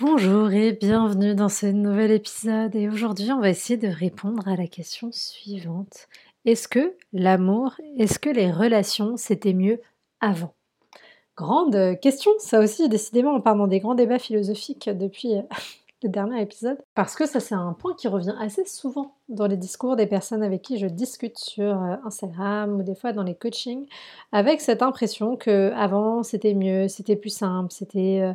Bonjour et bienvenue dans ce nouvel épisode. Et aujourd'hui on va essayer de répondre à la question suivante. Est-ce que l'amour, est-ce que les relations c'était mieux avant? Grande question, ça aussi décidément on part dans des grands débats philosophiques depuis euh, le dernier épisode. Parce que ça c'est un point qui revient assez souvent dans les discours des personnes avec qui je discute sur euh, Instagram ou des fois dans les coachings avec cette impression que avant c'était mieux, c'était plus simple, c'était euh,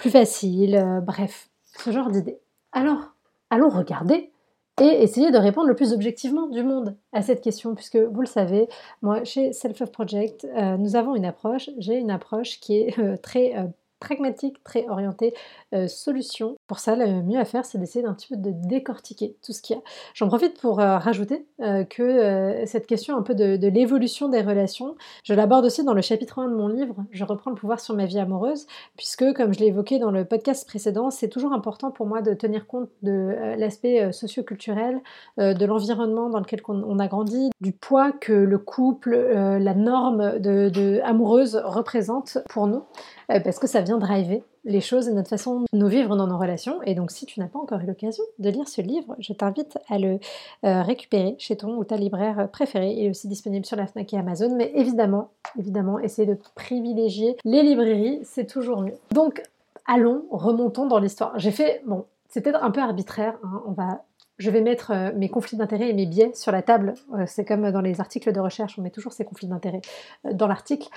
plus facile, euh, bref, ce genre d'idée. Alors, allons regarder et essayer de répondre le plus objectivement du monde à cette question, puisque vous le savez, moi, chez Self of Project, euh, nous avons une approche, j'ai une approche qui est euh, très pragmatique, très orienté euh, solution. Pour ça, le mieux à faire, c'est d'essayer d'un petit peu de décortiquer tout ce qu'il y a. J'en profite pour euh, rajouter euh, que cette question un peu de, l'évolution des relations, je l'aborde aussi dans le chapitre 1 de mon livre, Je reprends le pouvoir sur ma vie amoureuse, puisque, comme je l'ai évoqué dans le podcast précédent, c'est toujours important pour moi de tenir compte de l'aspect socioculturel, de l'environnement dans lequel on, a grandi, du poids que le couple, la norme de amoureuse représente pour nous. Euh, parce que ça vient driver les choses et notre façon de nous vivre dans nos relations. Et donc, si tu n'as pas encore eu l'occasion de lire ce livre, je t'invite à le euh, récupérer chez ton ou ta libraire préférée. Il est aussi disponible sur la Fnac et Amazon. Mais évidemment, évidemment, essayer de privilégier les librairies, c'est toujours mieux. Donc, allons, remontons dans l'histoire. J'ai fait, bon, c'est peut-être un peu arbitraire, hein, on va je vais mettre euh, mes conflits d'intérêts et mes biais sur la table. Euh, c'est comme dans les articles de recherche, on met toujours ces conflits d'intérêts euh, dans l'article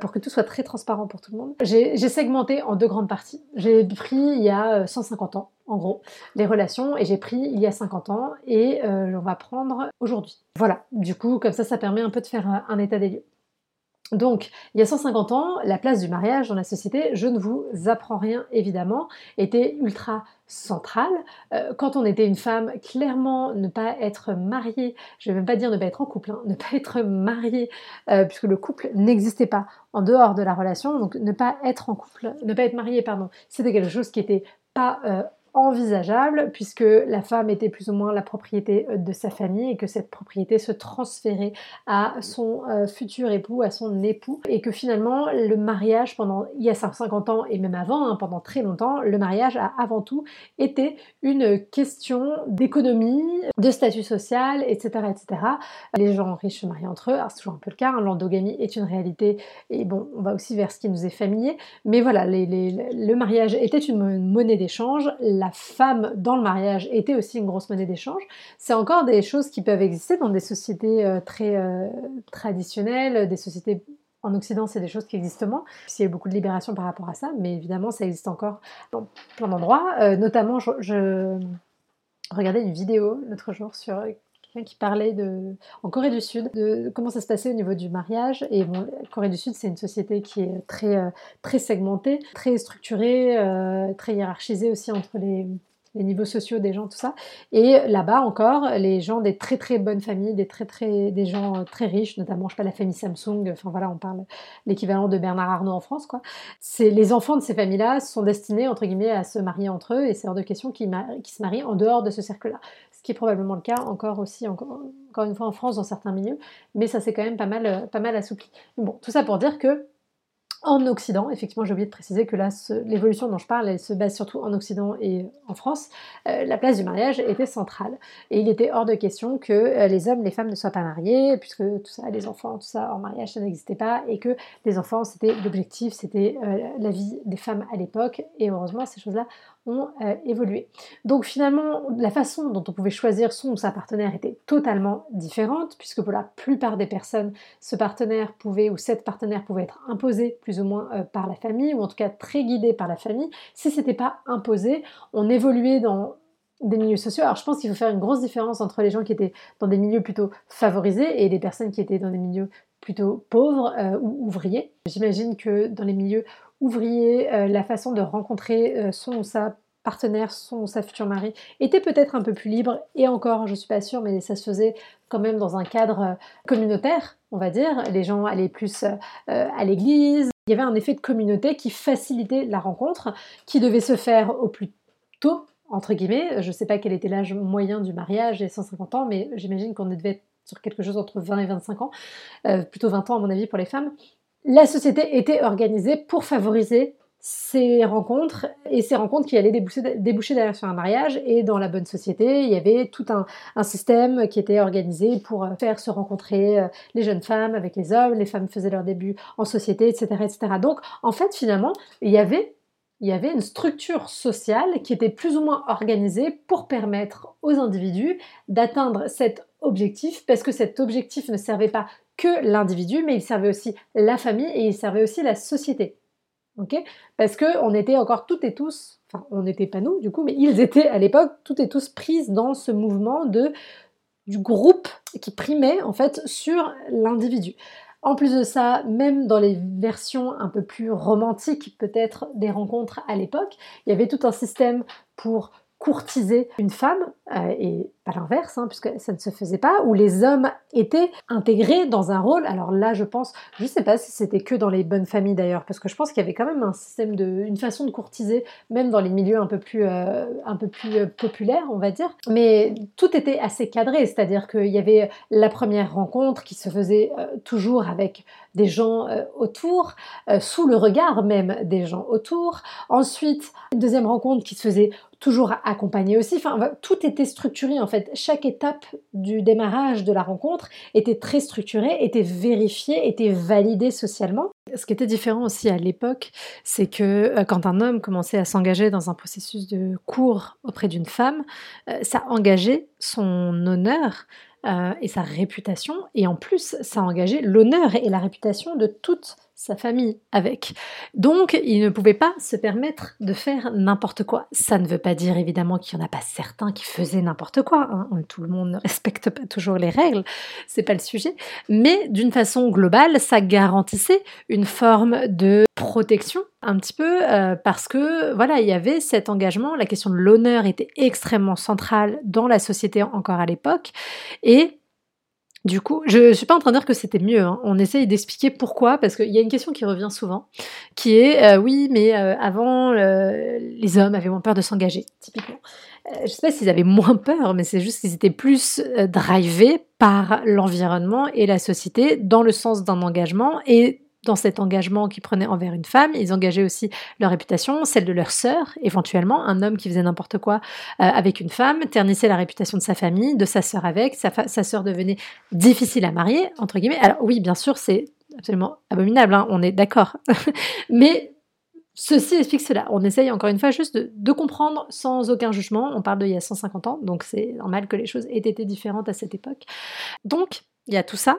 pour que tout soit très transparent pour tout le monde. J'ai segmenté en deux grandes parties. J'ai pris il y a 150 ans, en gros, les relations et j'ai pris il y a 50 ans et on va prendre aujourd'hui. Voilà, du coup, comme ça, ça permet un peu de faire un état des lieux. Donc, il y a 150 ans, la place du mariage dans la société, je ne vous apprends rien évidemment, était ultra centrale. Euh, quand on était une femme, clairement, ne pas être mariée, je ne vais même pas dire ne pas être en couple, hein, ne pas être mariée, euh, puisque le couple n'existait pas en dehors de la relation, donc ne pas être en couple, ne pas être mariée, pardon, c'était quelque chose qui n'était pas euh, envisageable puisque la femme était plus ou moins la propriété euh, de sa famille et que cette propriété se transférait à son euh, futur époux, à son époux et que finalement le mariage pendant il y a 50 ans et même avant, hein, pendant très longtemps, le mariage a avant tout été une question d'économie, de statut social, etc., etc. Les gens riches se marient entre eux, c'est toujours un peu le cas, hein, l'endogamie est une réalité et bon, on va aussi vers ce qui nous est familier, mais voilà, le mariage était une monnaie d'échange, la femme dans le mariage était aussi une grosse monnaie d'échange, c'est encore des choses qui peuvent exister dans des sociétés euh, très euh, traditionnelles, des sociétés en Occident, c'est des choses qui existent moins. Il y a beaucoup de libération par rapport à ça, mais évidemment, ça existe encore dans plein d'endroits. Euh, notamment, je, regardais une vidéo l'autre jour sur qui parlait de, en Corée du Sud de comment ça se passait au niveau du mariage. Et Corée du Sud, c'est une société qui est très, euh, très segmentée, très structurée, euh, très hiérarchisée aussi entre les, les niveaux sociaux des gens, tout ça. Et là-bas encore, les gens des très très bonnes familles, des très très des gens euh, très riches, notamment je sais pas la famille Samsung, enfin voilà, on parle l'équivalent de Bernard Arnault en France quoi. Les enfants de ces familles-là sont destinés entre guillemets à se marier entre eux et c'est hors de question qu'ils se marient en dehors de ce cercle-là. Ce qui est probablement le cas encore aussi encore, une fois en France dans certains milieux, mais ça c'est quand même pas mal pas mal assoupli. Bon, tout ça pour dire que en Occident, effectivement, j'ai oublié de préciser que là, l'évolution dont je parle, elle se base surtout en Occident et en France. Euh, la place du mariage était centrale. Et il était hors de question que euh, les hommes, les femmes ne soient pas mariés, puisque tout ça, les enfants, tout ça, en mariage, ça n'existait pas, et que les enfants, c'était l'objectif, c'était euh, la vie des femmes à l'époque. Et heureusement, ces choses-là ont euh, évolué. Donc finalement, la façon dont on pouvait choisir son ou sa partenaire était totalement différente, puisque pour la plupart des personnes, ce partenaire pouvait ou cette partenaire pouvait être imposé plus ou moins euh, par la famille, ou en tout cas très guidé par la famille. Si ce n'était pas imposé, on évoluait dans des milieux sociaux. Alors je pense qu'il faut faire une grosse différence entre les gens qui étaient dans des milieux plutôt favorisés et les personnes qui étaient dans des milieux plutôt pauvres euh, ou ouvriers. J'imagine que dans les milieux ouvriers, euh, la façon de rencontrer son ou sa partenaire, son ou sa future mari, était peut-être un peu plus libre, et encore, je suis pas sûre, mais ça se faisait quand même dans un cadre communautaire, on va dire. Les gens allaient plus à l'église. Il y avait un effet de communauté qui facilitait la rencontre, qui devait se faire au plus tôt, entre guillemets. Je ne sais pas quel était l'âge moyen du mariage, et 150 ans, mais j'imagine qu'on devait être sur quelque chose entre 20 et 25 ans, euh, plutôt 20 ans à mon avis pour les femmes. La société était organisée pour favoriser ces rencontres et ces rencontres qui allaient déboucher, derrière sur un mariage. Et dans la bonne société il y avait tout un, système qui était organisé pour faire se rencontrer euh, les jeunes femmes avec les hommes. Les femmes faisaient leur début en société etc etc donc en fait finalement il y avait il y avait une structure sociale qui était plus ou moins organisée pour permettre aux individus d'atteindre cet objectif, parce que cet objectif ne servait pas que l'individu, mais il servait aussi la famille et il servait aussi la société. Ok? Parce qu'on était encore toutes et tous, enfin on n'était pas nous du coup, mais ils étaient à l'époque toutes et tous prises dans ce mouvement de, du groupe qui primait en fait sur l'individu. En plus de ça, même dans les versions un peu plus romantiques peut-être des rencontres à l'époque, il y avait tout un système pour courtiser une femme, euh, et pas l'inverse, hein, puisque ça ne se faisait pas, où les hommes étaient intégrés dans un rôle. Alors là, je pense, je ne sais pas si c'était que dans les bonnes familles d'ailleurs, parce que je pense qu'il y avait quand même un système de, une façon de courtiser, même dans les milieux un peu plus, euh, un peu plus euh, populaires, on va dire. Mais tout était assez cadré, c'est-à-dire qu'il y avait la première rencontre qui se faisait toujours avec des gens autour, sous le regard même des gens autour. Ensuite, une deuxième rencontre qui se faisait toujours accompagné aussi. Enfin, tout était structuré en fait. Chaque étape du démarrage de la rencontre était très structurée, était vérifiée, était validée socialement. Ce qui était différent aussi à l'époque, c'est que euh, quand un homme commençait à s'engager dans un processus de cours auprès d'une femme, euh, ça engageait son honneur, euh, et sa réputation, et en plus, ça engagé l'honneur et la réputation de toute sa famille avec. Donc, il ne pouvait pas se permettre de faire n'importe quoi. Ça ne veut pas dire évidemment qu'il n'y en a pas certains qui faisaient n'importe quoi. Hein. Tout le monde ne respecte pas toujours les règles, c'est pas le sujet. Mais d'une façon globale, ça garantissait une forme de protection un petit peu euh, parce que voilà il y avait cet engagement la question de l'honneur était extrêmement centrale dans la société encore à l'époque et du coup, je ne suis pas en train de dire que c'était mieux. Hein. On essaye d'expliquer pourquoi, parce qu'il y a une question qui revient souvent, qui est euh, oui, mais euh, avant, les hommes avaient moins peur de s'engager, typiquement. je ne sais pas s'ils avaient moins peur, mais c'est juste qu'ils étaient plus drivés par l'environnement et la société dans le sens d'un engagement et dans cet engagement qu'ils prenaient envers une femme, ils engageaient aussi leur réputation, celle de leur sœur, éventuellement. Un homme qui faisait n'importe quoi euh, avec une femme ternissait la réputation de sa famille, de sa sœur avec, sa, sœur devenait difficile à marier, entre guillemets. Alors oui, bien sûr, c'est absolument abominable, hein, on est d'accord. Mais ceci explique cela. On essaye encore une fois juste de, de, comprendre sans aucun jugement. On parle d'il y a 150 ans, donc c'est normal que les choses aient été différentes à cette époque. Donc, il y a tout ça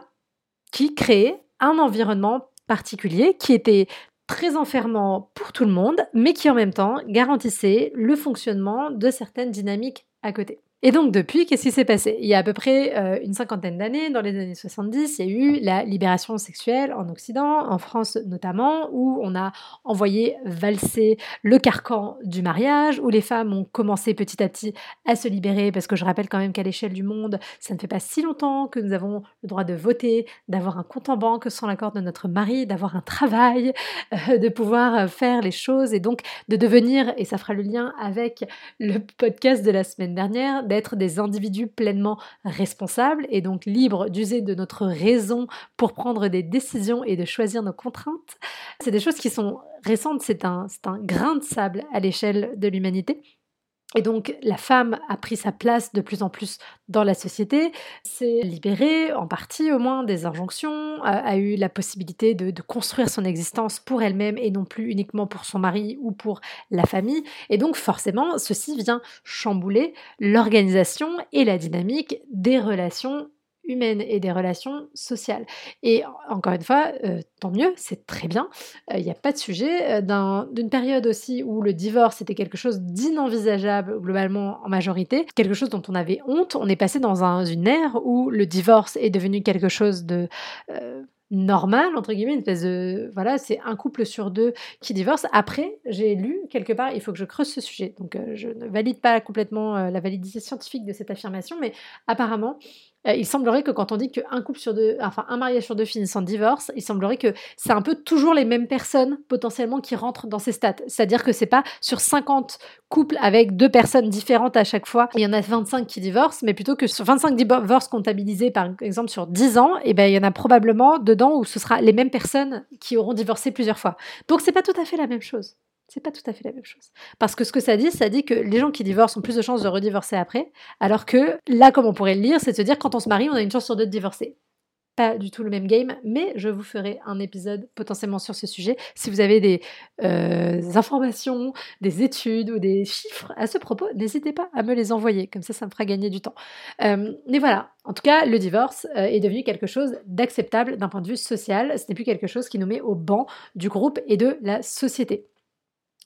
qui crée un environnement particulier qui était très enfermant pour tout le monde, mais qui en même temps garantissait le fonctionnement de certaines dynamiques à côté. Et donc depuis, qu'est-ce qui s'est passé? Il y a à peu près euh, une cinquantaine d'années, dans les années 70, il y a eu la libération sexuelle en Occident, en France notamment, où on a envoyé valser le carcan du mariage, où les femmes ont commencé petit à petit à se libérer, parce que je rappelle quand même qu'à l'échelle du monde, ça ne fait pas si longtemps que nous avons le droit de voter, d'avoir un compte en banque sans l'accord de notre mari, d'avoir un travail, euh, de pouvoir faire les choses, et donc de devenir, et ça fera le lien avec le podcast de la semaine dernière, d'être des individus pleinement responsables et donc libres d'user de notre raison pour prendre des décisions et de choisir nos contraintes. C'est des choses qui sont récentes, c'est un, un grain de sable à l'échelle de l'humanité. Et donc la femme a pris sa place de plus en plus dans la société, s'est libérée en partie au moins des injonctions, a, eu la possibilité de, construire son existence pour elle-même et non plus uniquement pour son mari ou pour la famille. Et donc forcément, ceci vient chambouler l'organisation et la dynamique des relations humaines et des relations sociales. Et encore une fois, euh, tant mieux, c'est très bien, il euh, n'y a pas de sujet. Euh, d'une période aussi où le divorce était quelque chose d'inenvisageable globalement en majorité, quelque chose dont on avait honte, on est passé dans un, une ère où le divorce est devenu quelque chose de normal, entre guillemets, une espèce de... Voilà, c'est un couple sur deux qui divorce. Après, j'ai lu quelque part, il faut que je creuse ce sujet. Donc, je ne valide pas complètement la validité scientifique de cette affirmation, mais apparemment, euh, il semblerait que quand on dit qu'un couple sur deux, enfin un mariage sur deux finissent en divorce, il semblerait que c'est un peu toujours les mêmes personnes potentiellement qui rentrent dans ces stats. C'est-à-dire que c'est pas sur 50 couples avec deux personnes différentes à chaque fois, il y en a 25 qui divorcent, mais plutôt que sur 25 divorces comptabilisés par exemple sur 10 ans, et eh ben il y en a probablement dedans où ce sera les mêmes personnes qui auront divorcé plusieurs fois. Donc c'est pas tout à fait la même chose. C'est pas tout à fait la même chose. Parce que ce que ça dit, ça dit que les gens qui divorcent ont plus de chances de redivorcer après, alors que là, comme on pourrait le lire, c'est de se dire quand on se marie, on a une chance sur deux de divorcer. Pas du tout le même game, mais je vous ferai un épisode potentiellement sur ce sujet. Si vous avez des euh, informations, des études ou des chiffres à ce propos, n'hésitez pas à me les envoyer, comme ça, ça me fera gagner du temps. Euh, mais voilà, en tout cas, le divorce euh, est devenu quelque chose d'acceptable d'un point de vue social. Ce n'est plus quelque chose qui nous met au banc du groupe et de la société.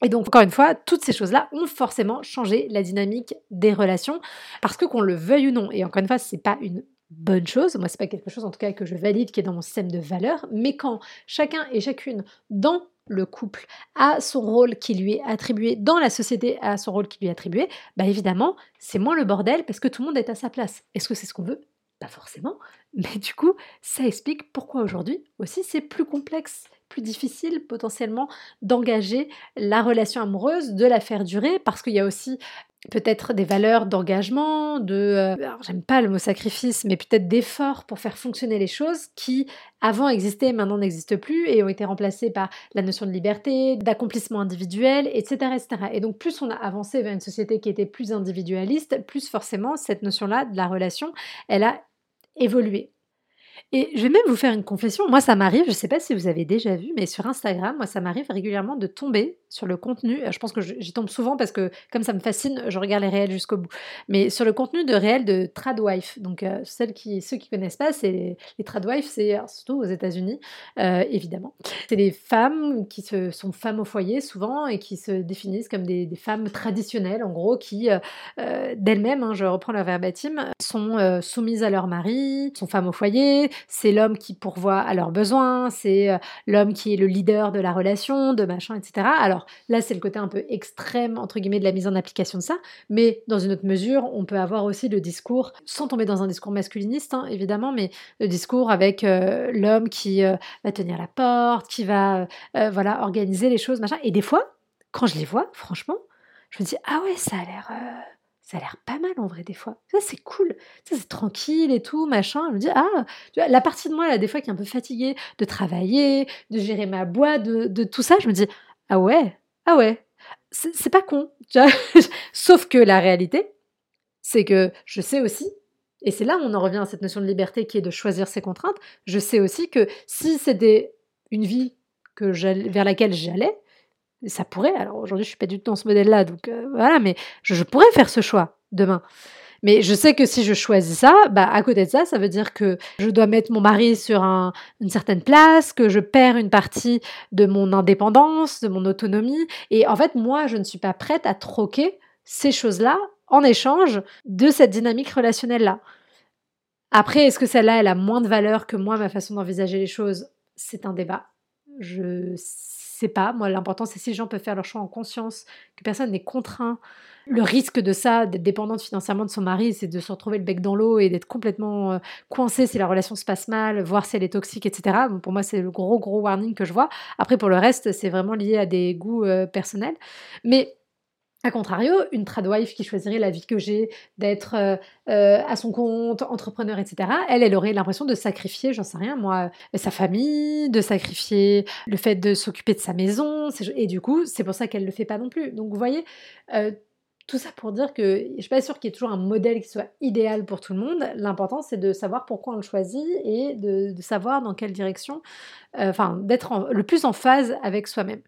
Et donc, encore une fois, toutes ces choses-là ont forcément changé la dynamique des relations, parce que qu'on le veuille ou non, et encore une fois, c'est pas une bonne chose, moi c'est pas quelque chose en tout cas que je valide qui est dans mon système de valeurs, mais quand chacun et chacune dans le couple a son rôle qui lui est attribué, dans la société a son rôle qui lui est attribué, bah évidemment, c'est moins le bordel parce que tout le monde est à sa place. Est-ce que c'est ce qu'on veut? Pas forcément, mais du coup, ça explique pourquoi aujourd'hui aussi c'est plus complexe plus difficile potentiellement d'engager la relation amoureuse, de la faire durer, parce qu'il y a aussi peut-être des valeurs d'engagement, de, euh, j'aime pas le mot sacrifice, mais peut-être d'effort pour faire fonctionner les choses qui avant existaient, maintenant n'existent plus et ont été remplacées par la notion de liberté, d'accomplissement individuel, etc., etc. Et donc plus on a avancé vers une société qui était plus individualiste, plus forcément cette notion-là de la relation, elle a évolué. Et je vais même vous faire une confession. Moi, ça m'arrive, je ne sais pas si vous avez déjà vu, mais sur Instagram, moi, ça m'arrive régulièrement de tomber sur le contenu. Je pense que j'y tombe souvent parce que, comme ça me fascine, je regarde les réels jusqu'au bout. Mais sur le contenu de réels de Tradwife. Donc, euh, celles qui, ceux qui connaissent pas, c'est les, Tradwife, c'est surtout aux États-Unis, euh, évidemment. C'est des femmes qui se, sont femmes au foyer souvent et qui se définissent comme des, femmes traditionnelles, en gros, qui euh, d'elles-mêmes, hein, je reprends leur verbatim, sont soumises à leur mari, sont femmes au foyer c'est l'homme qui pourvoit à leurs besoins, c'est euh, l'homme qui est le leader de la relation, de machin, etc. Alors là, c'est le côté un peu extrême, entre guillemets, de la mise en application de ça, mais dans une autre mesure, on peut avoir aussi le discours, sans tomber dans un discours masculiniste, hein, évidemment, mais le discours avec euh, l'homme qui euh, va tenir la porte, qui va voilà organiser les choses, machin. Et des fois, quand je les vois, franchement, je me dis, ah ouais, ça a l'air ça a l'air pas mal en vrai des fois. Ça c'est cool, ça c'est tranquille et tout, machin. Je me dis, ah, la partie de moi là, des fois qui est un peu fatiguée de travailler, de gérer ma boîte, de, tout ça, je me dis, ah ouais, ah ouais, c'est pas con. Sauf que la réalité, c'est que je sais aussi, et c'est là où on en revient à cette notion de liberté qui est de choisir ses contraintes, je sais aussi que si c'était une vie vers laquelle j'allais, ça pourrait, alors aujourd'hui je suis pas du tout dans ce modèle-là, donc euh, voilà, mais je, pourrais faire ce choix demain. Mais je sais que si je choisis ça, bah à côté de ça, ça veut dire que je dois mettre mon mari sur une certaine place, que je perds une partie de mon indépendance, de mon autonomie. Et en fait, moi, je ne suis pas prête à troquer ces choses-là en échange de cette dynamique relationnelle-là. Après, est-ce que celle-là, elle a moins de valeur que moi, ma façon d'envisager les choses? C'est un débat. Je sais pas. Moi, l'important, c'est si les gens peuvent faire leur choix en conscience, que personne n'est contraint. Le risque de ça, d'être dépendante financièrement de son mari, c'est de se retrouver le bec dans l'eau et d'être complètement euh, coincé si la relation se passe mal, voir si elle est toxique, etc. pour moi, c'est le gros, gros warning que je vois. Après, pour le reste, c'est vraiment lié à des goûts euh, personnels. Mais a contrario, une tradwife qui choisirait la vie que j'ai, d'être euh, à son compte, entrepreneur, etc., elle, elle aurait l'impression de sacrifier, j'en sais rien, moi, sa famille, de sacrifier le fait de s'occuper de sa maison, et du coup, c'est pour ça qu'elle ne le fait pas non plus. Donc, vous voyez, Tout ça pour dire que je suis pas sûre qu'il y ait toujours un modèle qui soit idéal pour tout le monde. L'important, c'est de savoir pourquoi on le choisit et de, savoir dans quelle direction, euh, enfin, d'être le plus en phase avec soi-même.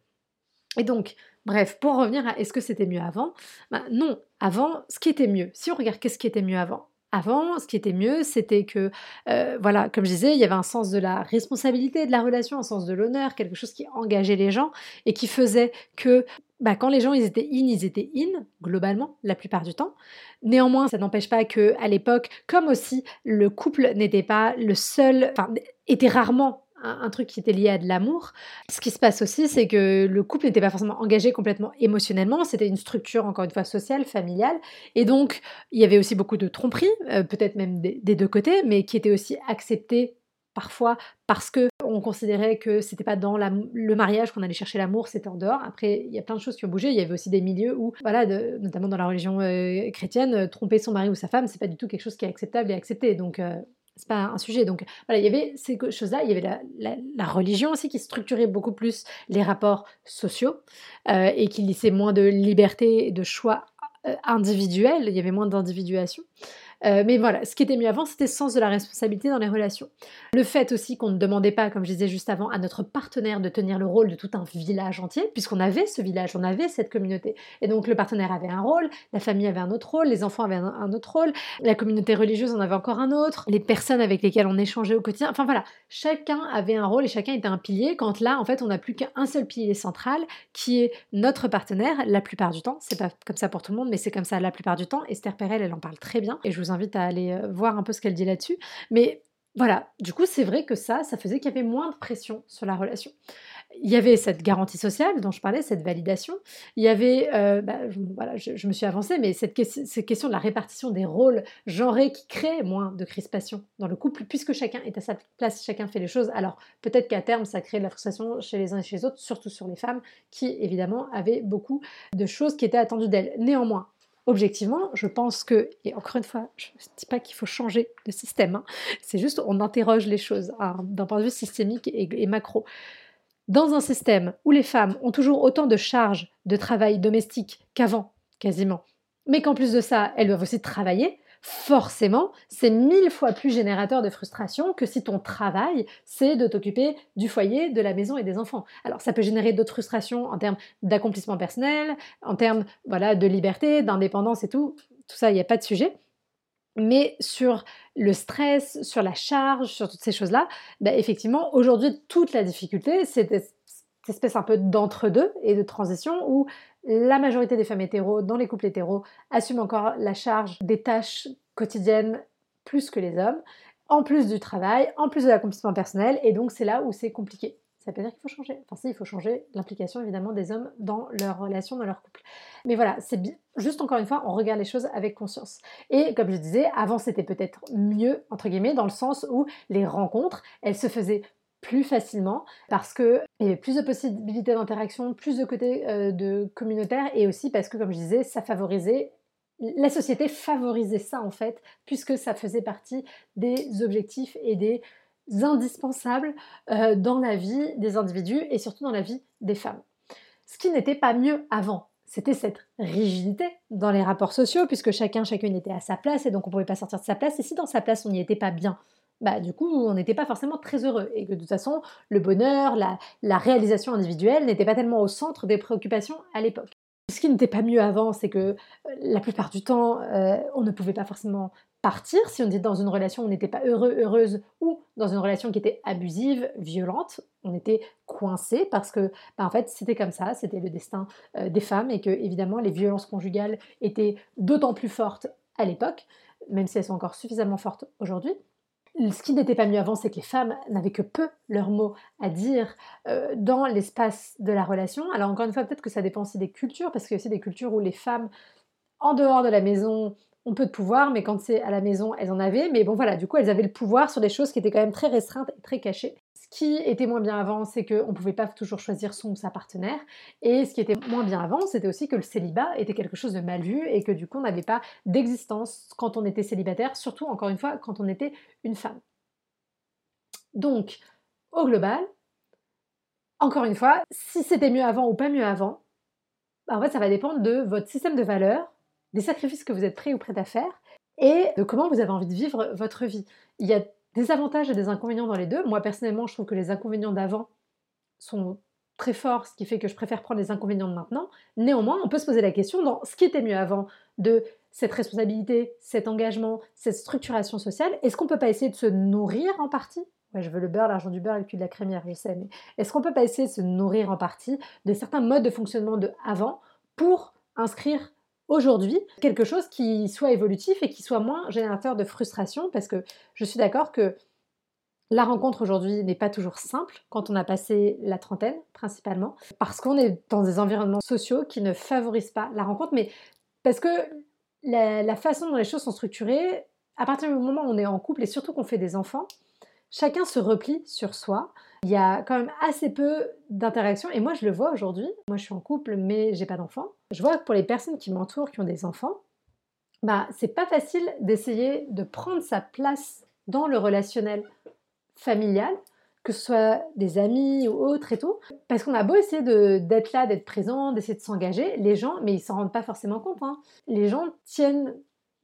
Et donc, bref, pour revenir à est-ce que c'était mieux avant ben Non, avant, ce qui était mieux, si on regarde qu'est-ce qui était mieux avant, avant, ce qui était mieux, c'était que, euh, voilà, comme je disais, il y avait un sens de la responsabilité de la relation, un sens de l'honneur, quelque chose qui engageait les gens et qui faisait que bah, quand les gens ils étaient in, ils étaient in, globalement, la plupart du temps. Néanmoins, ça n'empêche pas que à l'époque, comme aussi le couple n'était pas le seul, enfin, était rarement un, truc qui était lié à de l'amour. Ce qui se passe aussi, c'est que le couple n'était pas forcément engagé complètement émotionnellement, c'était une structure, encore une fois, sociale, familiale, et donc il y avait aussi beaucoup de tromperies, euh, peut-être même des, deux côtés, mais qui étaient aussi acceptées parfois parce que on considérait que c'était pas dans le mariage qu'on allait chercher l'amour, c'était en dehors. Après, il y a plein de choses qui ont bougé. Il y avait aussi des milieux où, voilà, notamment dans la religion euh, chrétienne, euh, tromper son mari ou sa femme, c'est pas du tout quelque chose qui est acceptable et accepté. Donc, c'est pas un sujet. Donc voilà, il y avait ces choses-là. Il y avait la, religion aussi qui structurait beaucoup plus les rapports sociaux euh, et qui laissait moins de liberté et de choix euh, individuels. Il y avait moins d'individuation. Euh, mais voilà, ce qui était mieux avant, c'était le sens de la responsabilité dans les relations. Le fait aussi qu'on ne demandait pas, comme je disais juste avant, à notre partenaire de tenir le rôle de tout un village entier, puisqu'on avait ce village, on avait cette communauté. Et donc le partenaire avait un rôle, la famille avait un autre rôle, les enfants avaient un, autre rôle, la communauté religieuse en avait encore un autre, les personnes avec lesquelles on échangeait au quotidien. Enfin voilà, chacun avait un rôle et chacun était un pilier. Quand là, en fait, on n'a plus qu'un seul pilier central qui est notre partenaire la plupart du temps. C'est pas comme ça pour tout le monde, mais c'est comme ça la plupart du temps. Esther Perel, elle en parle très bien et je vous invite à aller euh, voir un peu ce qu'elle dit là-dessus. Mais voilà, du coup, c'est vrai que ça, ça faisait qu'il y avait moins de pression sur la relation. Il y avait cette garantie sociale dont je parlais, cette validation. Il y avait, euh, bah, voilà, je, me suis avancée, mais cette, cette, question de la répartition des rôles genrés qui crée moins de crispation dans le couple, puisque chacun est à sa place, chacun fait les choses. Alors peut-être qu'à terme, ça crée de la frustration chez les uns et chez les autres, surtout sur les femmes, qui évidemment avaient beaucoup de choses qui étaient attendues d'elles. Néanmoins, objectivement, je pense que, et encore une fois, je ne dis pas qu'il faut changer de système, hein. c'est juste on interroge les choses hein, d'un point de vue systémique et, macro. Dans un système où les femmes ont toujours autant de charges de travail domestique qu'avant, quasiment, mais qu'en plus de ça, elles doivent aussi travailler, forcément, c'est mille fois plus générateur de frustration que si ton travail, c'est de t'occuper du foyer, de la maison et des enfants. Alors, ça peut générer d'autres frustrations en termes d'accomplissement personnel, en termes voilà, de liberté, d'indépendance et tout. Tout ça, il n'y a pas de sujet. Mais sur le stress, sur la charge, sur toutes ces choses-là, bah, effectivement, aujourd'hui, toute la difficulté, c'est espèce un peu d'entre-deux et de transition où la majorité des femmes hétéros dans les couples hétéros assument encore la charge des tâches quotidiennes plus que les hommes, en plus du travail, en plus de l'accomplissement personnel, et donc c'est là où c'est compliqué. Ça veut dire qu'il faut changer. Enfin, si, il faut changer l'implication évidemment des hommes dans leur relation, dans leur couple. Mais voilà, c'est juste encore une fois, on regarde les choses avec conscience. Et comme je disais, avant c'était peut-être mieux, entre guillemets, dans le sens où les rencontres, elles se faisaient plus facilement parce qu'il y avait plus de possibilités d'interaction, plus de côté euh, de communautaire et aussi parce que, comme je disais, ça favorisait la société favorisait ça en fait, puisque ça faisait partie des objectifs et des indispensables euh, dans la vie des individus et surtout dans la vie des femmes. Ce qui n'était pas mieux avant, c'était cette rigidité dans les rapports sociaux, puisque chacun, chacune était à sa place et donc on ne pouvait pas sortir de sa place. Et si dans sa place on n'y était pas bien, bah, du coup, on n'était pas forcément très heureux. Et que de toute façon, le bonheur, la, réalisation individuelle n'était pas tellement au centre des préoccupations à l'époque. Ce qui n'était pas mieux avant, c'est que euh, la plupart du temps, euh, on ne pouvait pas forcément partir si on était dans une relation où on n'était pas heureux, heureuse, ou dans une relation qui était abusive, violente. On était coincé parce que, bah, en fait, c'était comme ça, c'était le destin euh, des femmes et que, évidemment, les violences conjugales étaient d'autant plus fortes à l'époque, même si elles sont encore suffisamment fortes aujourd'hui ce qui n'était pas mieux avant, c'est que les femmes n'avaient que peu leurs mots à dire euh, dans l'espace de la relation. Alors encore une fois, peut-être que ça dépend aussi des cultures, parce qu'il y a aussi des cultures où les femmes, en dehors de la maison, ont peu de pouvoir, mais quand c'est à la maison, elles en avaient. Mais bon voilà, du coup, elles avaient le pouvoir sur des choses qui étaient quand même très restreintes et très cachées qui était moins bien avant, c'est qu'on ne pouvait pas toujours choisir son ou sa partenaire. Et ce qui était moins bien avant, c'était aussi que le célibat était quelque chose de mal vu et que du coup on n'avait pas d'existence quand on était célibataire, surtout encore une fois quand on était une femme. Donc, au global, encore une fois, si c'était mieux avant ou pas mieux avant, bah, en fait ça va dépendre de votre système de valeurs des sacrifices que vous êtes prêts ou prêts à faire et de comment vous avez envie de vivre votre vie. Des avantages et des inconvénients dans les deux. Moi, personnellement, je trouve que les inconvénients d'avant sont très forts, ce qui fait que je préfère prendre les inconvénients de maintenant. Néanmoins, on peut se poser la question dans ce qui était mieux avant de cette responsabilité, cet engagement, cette structuration sociale, est-ce qu'on ne peut pas essayer de se nourrir en partie? Ouais, je veux le beurre, l'argent du beurre et le cul de la crémière, je sais, mais est-ce qu'on peut pas essayer de se nourrir en partie de certains modes de fonctionnement de avant pour inscrire aujourd'hui quelque chose qui soit évolutif et qui soit moins générateur de frustration parce que je suis d'accord que la rencontre aujourd'hui n'est pas toujours simple quand on a passé la trentaine principalement parce qu'on est dans des environnements sociaux qui ne favorisent pas la rencontre mais parce que la, façon dont les choses sont structurées, à partir du moment où on est en couple et surtout qu'on fait des enfants, chacun se replie sur soi. Il y a quand même assez peu d'interactions et moi je le vois aujourd'hui. Moi je suis en couple mais j'ai pas d'enfants. Je vois que pour les personnes qui m'entourent qui ont des enfants, bah c'est pas facile d'essayer de prendre sa place dans le relationnel familial que ce soit des amis ou autres et tout. Parce qu'on a beau essayer d'être là, d'être présent, d'essayer de s'engager, les gens, mais ils s'en rendent pas forcément compte. Hein. Les gens tiennent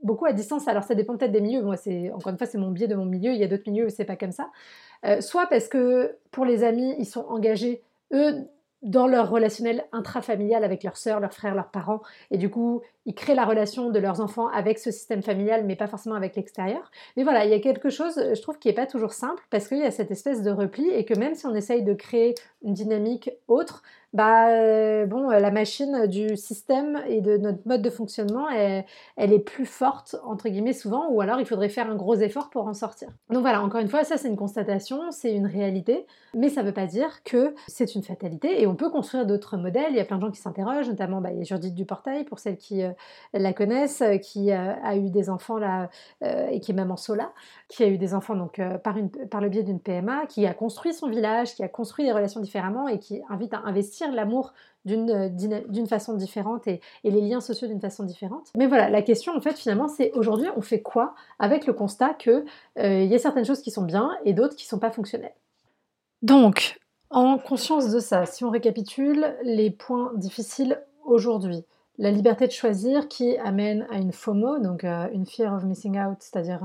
beaucoup à distance. Alors ça dépend peut-être des milieux. Moi, c'est encore une fois, c'est mon biais de mon milieu. Il y a d'autres milieux où c'est pas comme ça. Euh, soit parce que pour les amis, ils sont engagés eux dans leur relationnel intrafamilial avec leurs sœurs, leurs frères, leurs parents, et du coup, ils créent la relation de leurs enfants avec ce système familial, mais pas forcément avec l'extérieur. Mais voilà, il y a quelque chose, je trouve, qui n'est pas toujours simple, parce qu'il y a cette espèce de repli, et que même si on essaye de créer une dynamique autre, bah euh, bon, euh, la machine du système et de notre mode de fonctionnement, elle, est plus forte, entre guillemets, souvent, ou alors il faudrait faire un gros effort pour en sortir. Donc voilà, encore une fois, ça c'est une constatation, c'est une réalité, mais ça ne veut pas dire que c'est une fatalité, et on peut construire d'autres modèles. Il y a plein de gens qui s'interrogent, notamment bah, il y a Judith Duportail, pour celles qui euh, la connaissent, qui a eu des enfants là, et qui est maman Sola, qui a eu des enfants donc par, le biais d'une PMA, qui a construit son village, qui a construit des relations différemment et qui invite à investir l'amour euh, d'une façon différente et, les liens sociaux d'une façon différente. Mais voilà, la question en fait finalement c'est aujourd'hui on fait quoi avec le constat qu'il euh, y a certaines choses qui sont bien et d'autres qui sont pas fonctionnelles? Donc, en conscience de ça, si on récapitule les points difficiles aujourd'hui, la liberté de choisir qui amène à une FOMO, donc euh, une fear of missing out, c'est-à-dire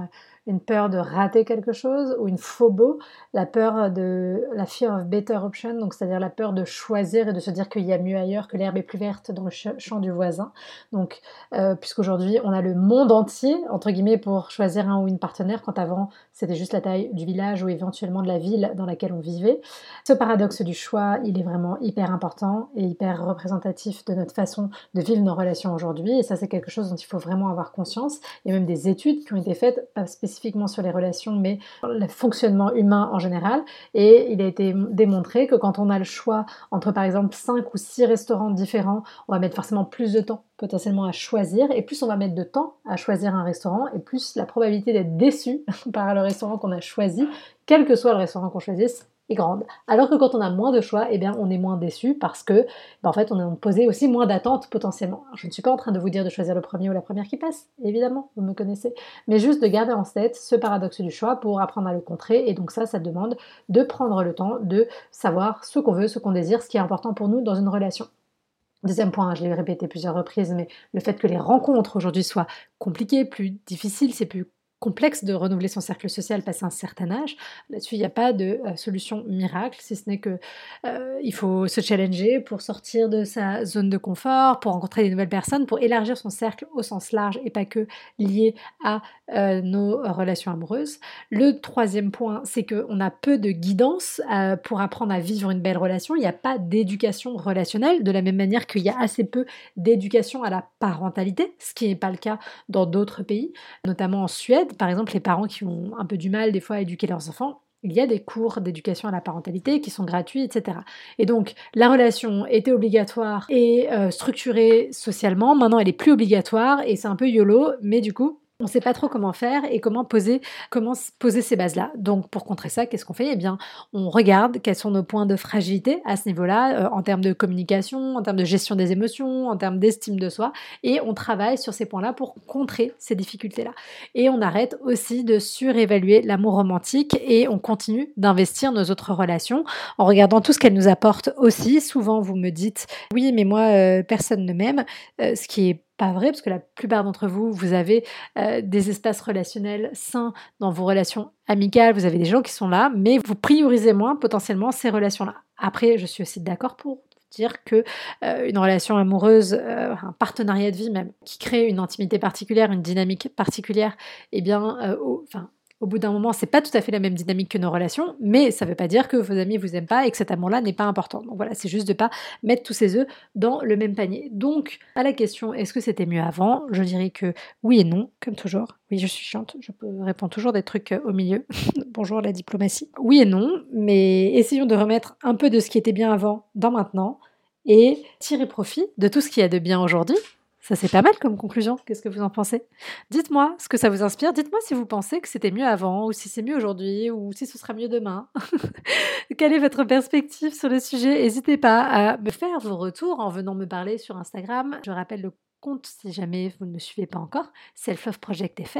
une peur de rater quelque chose, ou une phobo, la peur de la fear of better option, donc c'est-à-dire la peur de choisir et de se dire qu'il y a mieux ailleurs, que l'herbe est plus verte dans le champ du voisin. Donc, euh, puisqu'aujourd'hui on a le monde entier entre guillemets pour choisir un ou une partenaire, quand avant c'était juste la taille du village ou éventuellement de la ville dans laquelle on vivait. Ce paradoxe du choix, il est vraiment hyper important et hyper représentatif de notre façon de vivre nos relations aujourd'hui. Et ça, c'est quelque chose dont il faut vraiment avoir conscience. Il y a même des études qui ont été faites, pas spécifiquement spécifiquement sur les relations, mais le fonctionnement humain en général. Et il a été démontré que quand on a le choix entre par exemple 5 ou 6 restaurants différents, on va mettre forcément plus de temps potentiellement à choisir. Et plus on va mettre de temps à choisir un restaurant, et plus la probabilité d'être déçu par le restaurant qu'on a choisi, quel que soit le restaurant qu'on choisisse, grande. Alors que quand on a moins de choix, eh bien, on est moins déçu parce que, ben, en fait, on a posé aussi moins d'attentes potentiellement. je ne suis pas en train de vous dire de choisir le premier ou la première qui passe, évidemment, vous me connaissez, mais juste de garder en tête ce paradoxe du choix pour apprendre à le contrer. Et donc ça, ça demande de prendre le temps de savoir ce qu'on veut, ce qu'on désire, ce qui est important pour nous dans une relation. Deuxième point, je l'ai répété plusieurs reprises, mais le fait que les rencontres aujourd'hui soient compliquées, plus difficiles, c'est plus complexe de renouveler son cercle social passé un certain âge. Là-dessus, il n'y a pas de euh, solution miracle, si ce n'est que euh, il faut se challenger pour sortir de sa zone de confort, pour rencontrer des nouvelles personnes, pour élargir son cercle au sens large et pas que lié à euh, nos relations amoureuses. Le troisième point, c'est qu'on a peu de guidance pour apprendre à vivre une belle relation. Il n'y a pas d'éducation relationnelle, de la même manière qu'il y a assez peu d'éducation à la parentalité, ce qui n'est pas le cas dans d'autres pays, notamment en Suède par exemple, les parents qui ont un peu du mal des fois à éduquer leurs enfants, il y a des cours d'éducation à la parentalité qui sont gratuits, etc. Et donc, la relation était obligatoire et euh, structurée socialement. Maintenant, elle est plus obligatoire et c'est un peu YOLO, mais du coup, on ne sait pas trop comment faire et comment poser, comment poser ces bases-là. Donc pour contrer ça, qu'est-ce qu'on fait? Eh bien, on regarde quels sont nos points de fragilité à ce niveau-là, euh, en termes de communication, en termes de gestion des émotions, en termes d'estime de soi, et on travaille sur ces points-là pour contrer ces difficultés-là. Et on arrête aussi de surévaluer l'amour romantique et on continue d'investir nos autres relations en regardant tout ce qu'elles nous apportent aussi. Souvent, vous me dites, oui, mais moi, euh, personne ne m'aime, euh, ce qui est pas vrai, parce que la plupart d'entre vous, vous avez euh, des espaces relationnels sains dans vos relations amicales, vous avez des gens qui sont là, mais vous priorisez moins potentiellement ces relations-là. Après, je suis aussi d'accord pour dire que euh, une relation amoureuse, euh, un partenariat de vie même, qui crée une intimité particulière, une dynamique particulière, eh bien, enfin, au bout d'un moment, c'est pas tout à fait la même dynamique que nos relations, mais ça veut pas dire que vos amis vous aiment pas et que cet amour-là n'est pas important. Donc voilà, c'est juste de pas mettre tous ses œufs dans le même panier. Donc, à la question est-ce que c'était mieux avant? Je dirais que oui et non, comme toujours. Oui, je suis chiante, je peux répondre toujours des trucs euh, au milieu. Bonjour la diplomatie. Oui et non, mais essayons de remettre un peu de ce qui était bien avant dans maintenant et tirer profit de tout ce qu'il y a de bien aujourd'hui ça, c'est pas mal comme conclusion. Qu'est-ce que vous en pensez? Dites-moi ce que ça vous inspire. Dites-moi si vous pensez que c'était mieux avant, ou si c'est mieux aujourd'hui, ou si ce sera mieux demain. Quelle est votre perspective sur le sujet? N'hésitez pas à me faire vos retours en venant me parler sur Instagram. Je rappelle le compte si jamais vous ne me suivez pas encore, Self Love Project FR.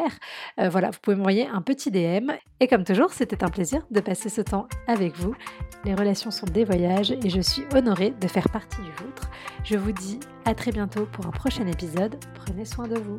Euh, voilà, vous pouvez m'envoyer un petit DM. Et comme toujours, c'était un plaisir de passer ce temps avec vous. Les relations sont des voyages et je suis honorée de faire partie du vôtre. Je vous dis à très bientôt pour un prochain épisode. Prenez soin de vous.